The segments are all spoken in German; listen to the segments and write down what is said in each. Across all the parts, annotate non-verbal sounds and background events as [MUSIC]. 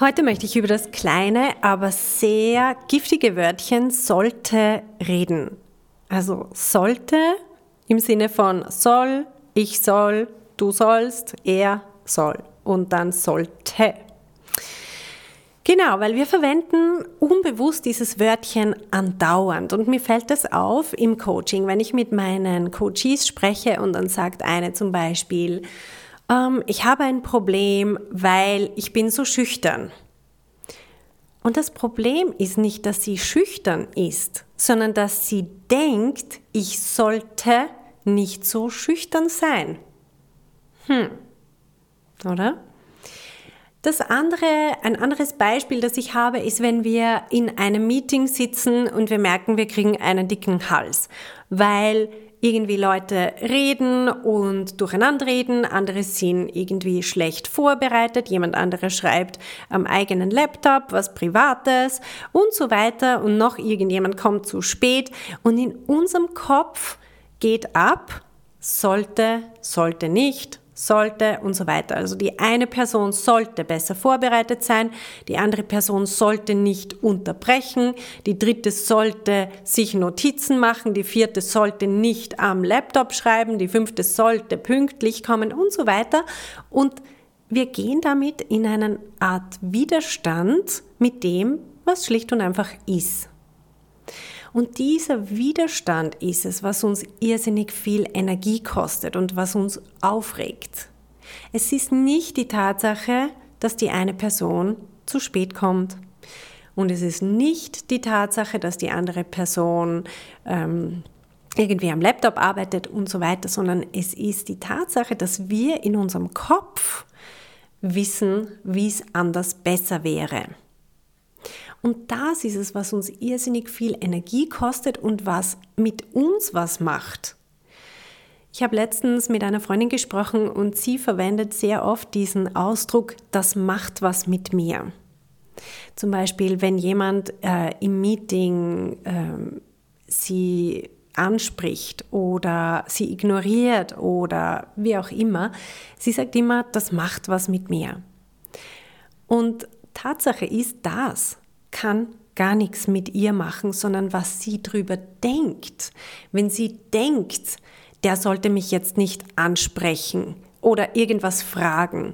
Heute möchte ich über das kleine, aber sehr giftige Wörtchen sollte reden. Also sollte im Sinne von soll, ich soll, du sollst, er soll und dann sollte. Genau, weil wir verwenden unbewusst dieses Wörtchen andauernd. Und mir fällt das auf im Coaching, wenn ich mit meinen Coaches spreche und dann sagt eine zum Beispiel, ähm, ich habe ein Problem, weil ich bin so schüchtern. Und das Problem ist nicht, dass sie schüchtern ist, sondern dass sie denkt, ich sollte nicht so schüchtern sein. Hm. Oder? Das andere, ein anderes Beispiel, das ich habe, ist, wenn wir in einem Meeting sitzen und wir merken, wir kriegen einen dicken Hals, weil irgendwie Leute reden und durcheinander reden, andere sind irgendwie schlecht vorbereitet, jemand andere schreibt am eigenen Laptop was Privates und so weiter und noch irgendjemand kommt zu spät und in unserem Kopf geht ab, sollte, sollte nicht, sollte und so weiter. Also die eine Person sollte besser vorbereitet sein, die andere Person sollte nicht unterbrechen, die dritte sollte sich Notizen machen, die vierte sollte nicht am Laptop schreiben, die fünfte sollte pünktlich kommen und so weiter. Und wir gehen damit in eine Art Widerstand mit dem, was schlicht und einfach ist. Und dieser Widerstand ist es, was uns irrsinnig viel Energie kostet und was uns aufregt. Es ist nicht die Tatsache, dass die eine Person zu spät kommt. Und es ist nicht die Tatsache, dass die andere Person ähm, irgendwie am Laptop arbeitet und so weiter, sondern es ist die Tatsache, dass wir in unserem Kopf wissen, wie es anders besser wäre. Und das ist es, was uns irrsinnig viel Energie kostet und was mit uns was macht. Ich habe letztens mit einer Freundin gesprochen und sie verwendet sehr oft diesen Ausdruck, das macht was mit mir. Zum Beispiel, wenn jemand äh, im Meeting äh, sie anspricht oder sie ignoriert oder wie auch immer, sie sagt immer, das macht was mit mir. Und Tatsache ist das kann gar nichts mit ihr machen, sondern was sie drüber denkt. Wenn sie denkt, der sollte mich jetzt nicht ansprechen oder irgendwas fragen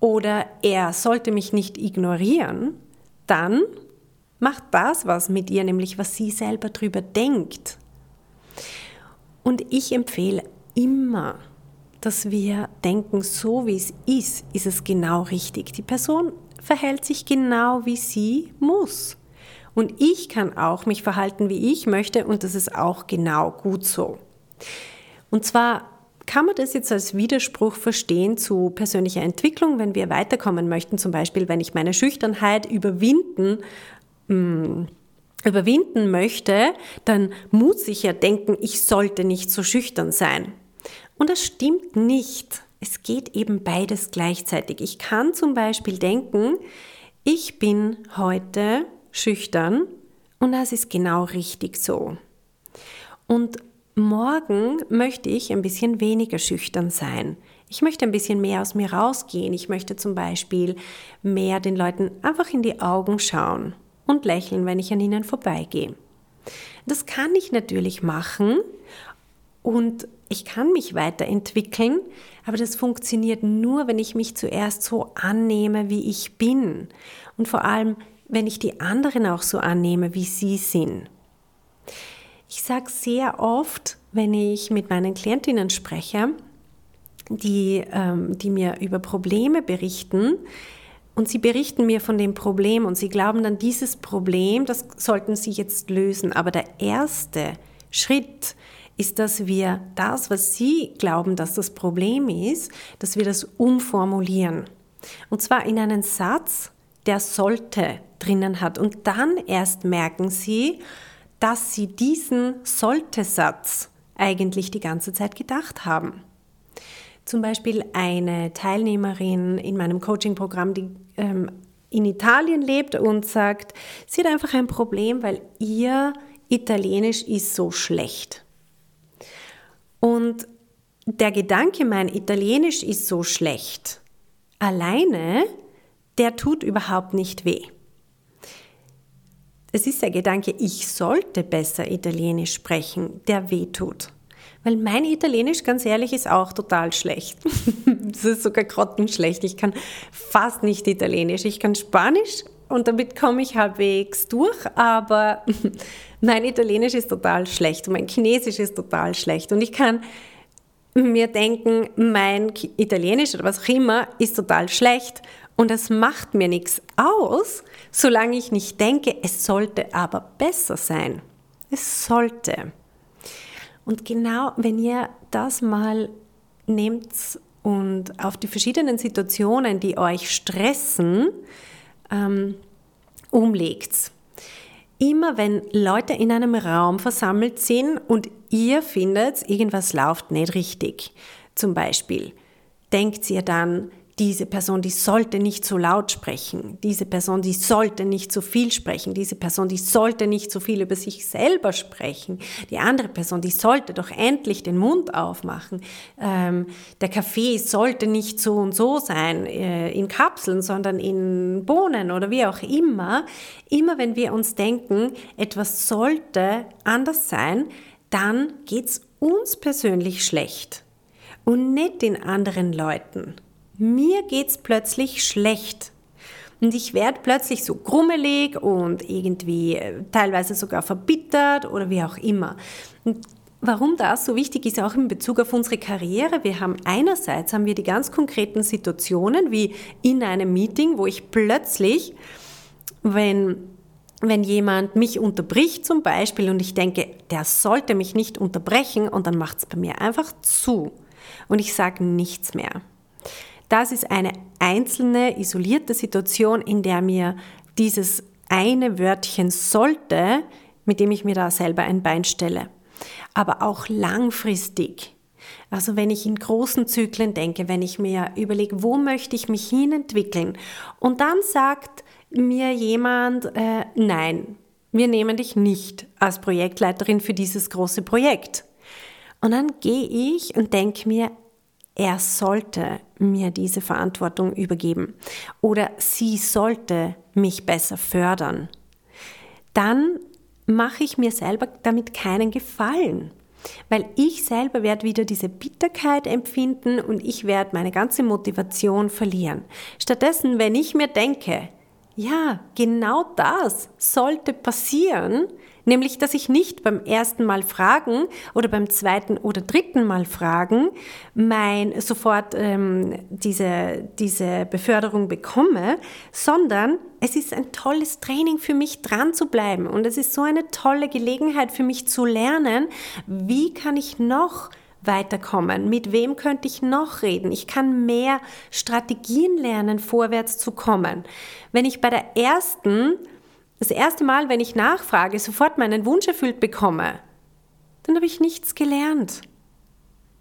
oder er sollte mich nicht ignorieren, dann macht das was mit ihr, nämlich was sie selber drüber denkt. Und ich empfehle immer, dass wir denken, so wie es ist, ist es genau richtig. Die Person verhält sich genau wie sie muss. Und ich kann auch mich verhalten, wie ich möchte und das ist auch genau gut so. Und zwar kann man das jetzt als Widerspruch verstehen zu persönlicher Entwicklung, wenn wir weiterkommen möchten, zum Beispiel wenn ich meine Schüchternheit überwinden, mh, mm, überwinden möchte, dann muss ich ja denken, ich sollte nicht so schüchtern sein. Und das stimmt nicht es geht eben beides gleichzeitig. Ich kann zum Beispiel denken, ich bin heute schüchtern und das ist genau richtig so. Und morgen möchte ich ein bisschen weniger schüchtern sein. Ich möchte ein bisschen mehr aus mir rausgehen. Ich möchte zum Beispiel mehr den Leuten einfach in die Augen schauen und lächeln, wenn ich an ihnen vorbeigehe. Das kann ich natürlich machen und ich kann mich weiterentwickeln, aber das funktioniert nur, wenn ich mich zuerst so annehme, wie ich bin. Und vor allem, wenn ich die anderen auch so annehme, wie sie sind. Ich sage sehr oft, wenn ich mit meinen Klientinnen spreche, die, ähm, die mir über Probleme berichten, und sie berichten mir von dem Problem und sie glauben dann, dieses Problem, das sollten sie jetzt lösen. Aber der erste Schritt ist, dass wir das, was Sie glauben, dass das Problem ist, dass wir das umformulieren. Und zwar in einen Satz, der sollte drinnen hat. Und dann erst merken Sie, dass Sie diesen sollte-Satz eigentlich die ganze Zeit gedacht haben. Zum Beispiel eine Teilnehmerin in meinem Coaching-Programm, die ähm, in Italien lebt und sagt, sie hat einfach ein Problem, weil ihr Italienisch ist so schlecht. Und der Gedanke, mein Italienisch ist so schlecht, alleine, der tut überhaupt nicht weh. Es ist der Gedanke, ich sollte besser Italienisch sprechen, der weh tut. Weil mein Italienisch, ganz ehrlich, ist auch total schlecht. [LAUGHS] Es ist sogar grottenschlecht. Ich kann fast nicht Italienisch. Ich kann Spanisch und damit komme ich halbwegs durch, aber [LAUGHS] mein Italienisch ist total schlecht und mein Chinesisch ist total schlecht. Und ich kann mir denken, mein Italienisch oder was auch immer ist total schlecht und es macht mir nichts aus, solange ich nicht denke, es sollte aber besser sein. Es sollte. Und genau, wenn ihr das mal nehmt und auf die verschiedenen Situationen, die euch stressen, ähm, umlegt. Immer wenn Leute in einem Raum versammelt sind und ihr findet, irgendwas läuft nicht richtig, zum Beispiel, denkt ihr dann, diese Person, die sollte nicht so laut sprechen, diese Person, die sollte nicht so viel sprechen, diese Person, die sollte nicht so viel über sich selber sprechen, die andere Person, die sollte doch endlich den Mund aufmachen, ähm, der Kaffee sollte nicht so und so sein äh, in Kapseln, sondern in Bohnen oder wie auch immer. Immer wenn wir uns denken, etwas sollte anders sein, dann geht es uns persönlich schlecht. Und nicht den anderen Leuten mir geht's plötzlich schlecht. Und ich werde plötzlich so grummelig und irgendwie äh, teilweise sogar verbittert oder wie auch immer. Und warum das so wichtig ist, auch in Bezug auf unsere Karriere. Wir haben einerseits haben wir die ganz konkreten Situationen, wie in einem Meeting, wo ich plötzlich, wenn wenn jemand mich unterbricht zum Beispiel und ich denke, der sollte mich nicht unterbrechen und dann macht es bei mir einfach zu und ich sage nichts mehr. Das ist eine einzelne, isolierte Situation, in der mir dieses eine Wörtchen sollte, mit dem ich mir da selber ein Bein stelle. Aber auch langfristig. Also wenn ich in großen Zyklen denke, wenn ich mir überlege, wo möchte ich mich hin entwickeln und dann sagt mir jemand, äh, nein, wir nehmen dich nicht als Projektleiterin für dieses große Projekt. Und dann gehe ich und denke mir, er sollte mir diese Verantwortung übergeben oder sie sollte mich besser fördern, dann mache ich mir selber damit keinen Gefallen. Weil ich selber werde wieder diese Bitterkeit empfinden und ich werde meine ganze Motivation verlieren. Stattdessen, wenn ich mir denke, ja, genau das sollte passieren, Nämlich, dass ich nicht beim ersten Mal fragen oder beim zweiten oder dritten Mal fragen mein sofort ähm, diese, diese Beförderung bekomme, sondern es ist ein tolles Training für mich dran zu bleiben und es ist so eine tolle Gelegenheit für mich zu lernen, wie kann ich noch weiterkommen? Mit wem könnte ich noch reden? Ich kann mehr Strategien lernen, vorwärts zu kommen. Wenn ich bei der ersten das erste Mal, wenn ich nachfrage, sofort meinen Wunsch erfüllt bekomme, dann habe ich nichts gelernt.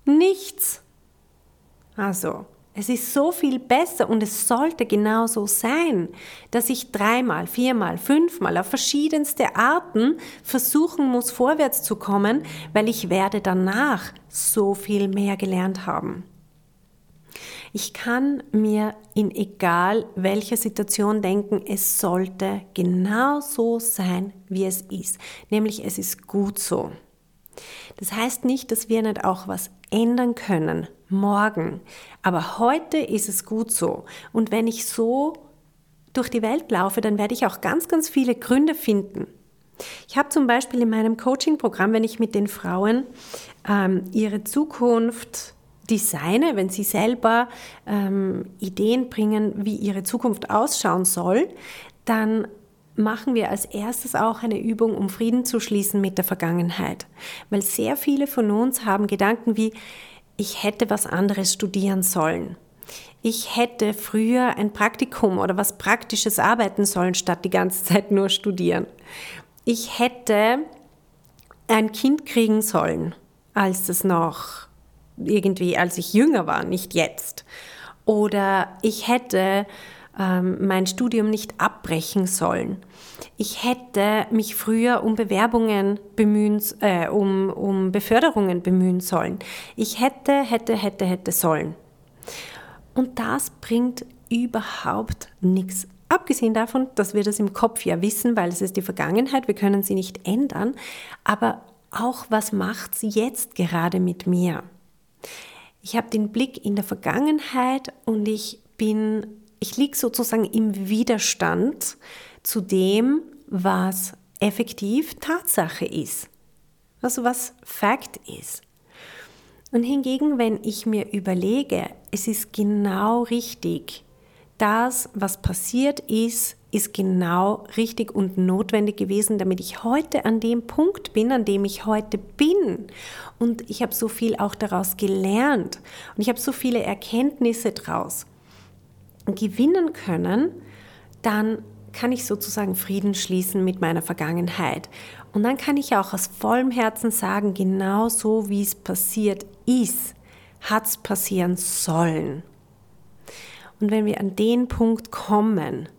Nichts. Also, es ist so viel besser und es sollte genau so sein, dass ich dreimal, viermal, fünfmal auf verschiedenste Arten versuchen muss, vorwärts zu kommen, weil ich werde danach so viel mehr gelernt haben. Ich kann mir in egal welcher Situation denken, es sollte genau so sein, wie es ist. Nämlich es ist gut so. Das heißt nicht, dass wir nicht auch was ändern können morgen. Aber heute ist es gut so. Und wenn ich so durch die Welt laufe, dann werde ich auch ganz, ganz viele Gründe finden. Ich habe zum Beispiel in meinem Coaching-Programm, wenn ich mit den Frauen ähm, ihre Zukunft designe, wenn sie selber ähm, Ideen bringen, wie ihre Zukunft ausschauen soll, dann machen wir als erstes auch eine Übung, um Frieden zu schließen mit der Vergangenheit. Weil sehr viele von uns haben Gedanken wie, ich hätte was anderes studieren sollen. Ich hätte früher ein Praktikum oder was Praktisches arbeiten sollen, statt die ganze Zeit nur studieren. Ich hätte ein Kind kriegen sollen, als es noch irgendwie, als ich jünger war, nicht jetzt. Oder ich hätte ähm, mein Studium nicht abbrechen sollen. Ich hätte mich früher um Bewerbungen bemühen, äh, um, um Beförderungen bemühen sollen. Ich hätte, hätte, hätte, hätte sollen. Und das bringt überhaupt nichts. Abgesehen davon, dass wir das im Kopf ja wissen, weil es ist die Vergangenheit, wir können sie nicht ändern, aber auch was macht sie jetzt gerade mit mir? Ich habe den Blick in der Vergangenheit und ich bin, ich liege sozusagen im Widerstand zu dem, was effektiv Tatsache ist. Also was Fakt ist. Und hingegen, wenn ich mir überlege, es ist genau richtig, das, was passiert ist, ist genau richtig und notwendig gewesen, damit ich heute an dem Punkt bin, an dem ich heute bin. Und ich habe so viel auch daraus gelernt und ich habe so viele Erkenntnisse daraus gewinnen können, dann kann ich sozusagen Frieden schließen mit meiner Vergangenheit. Und dann kann ich auch aus vollem Herzen sagen, genau so wie es passiert ist, hat es passieren sollen. Und wenn wir an den Punkt kommen,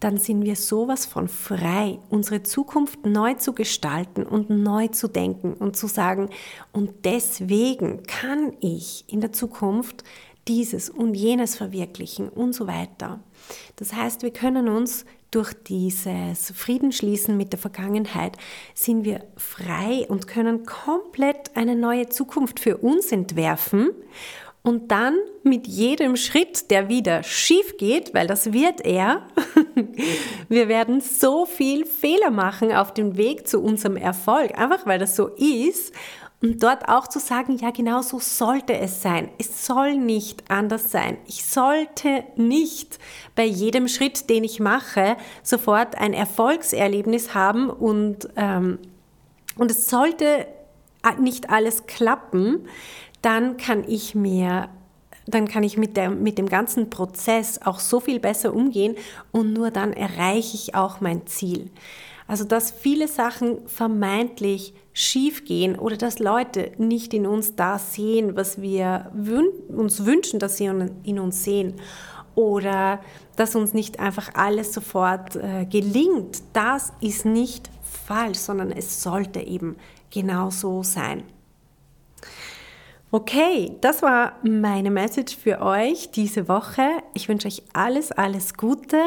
dann sind wir sowas von frei, unsere Zukunft neu zu gestalten und neu zu denken und zu sagen, und deswegen kann ich in der Zukunft dieses und jenes verwirklichen und so weiter. Das heißt, wir können uns durch dieses Friedensschließen mit der Vergangenheit sind wir frei und können komplett eine neue Zukunft für uns entwerfen und dann mit jedem Schritt, der wieder schief geht, weil das wird er, [LAUGHS] wir werden so viel Fehler machen auf dem Weg zu unserem Erfolg, einfach weil das so ist. Und dort auch zu sagen, ja, genau so sollte es sein. Es soll nicht anders sein. Ich sollte nicht bei jedem Schritt, den ich mache, sofort ein Erfolgserlebnis haben und, ähm, und es sollte nicht alles klappen, dann kann ich mir dann kann ich mit, der, mit dem ganzen Prozess auch so viel besser umgehen und nur dann erreiche ich auch mein Ziel. Also dass viele Sachen vermeintlich schief gehen oder dass Leute nicht in uns das sehen, was wir wün uns wünschen, dass sie in uns sehen oder dass uns nicht einfach alles sofort äh, gelingt, das ist nicht falsch, sondern es sollte eben genau so sein. Okay, das war meine Message für euch diese Woche. Ich wünsche euch alles, alles Gute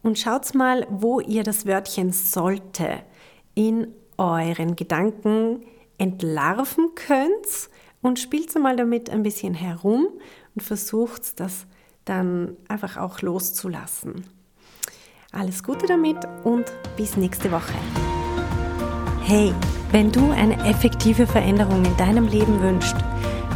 und schaut mal, wo ihr das Wörtchen sollte in euren Gedanken entlarven könnt und spielt mal damit ein bisschen herum und versucht das dann einfach auch loszulassen. Alles Gute damit und bis nächste Woche. Hey, wenn du eine effektive Veränderung in deinem Leben wünschst,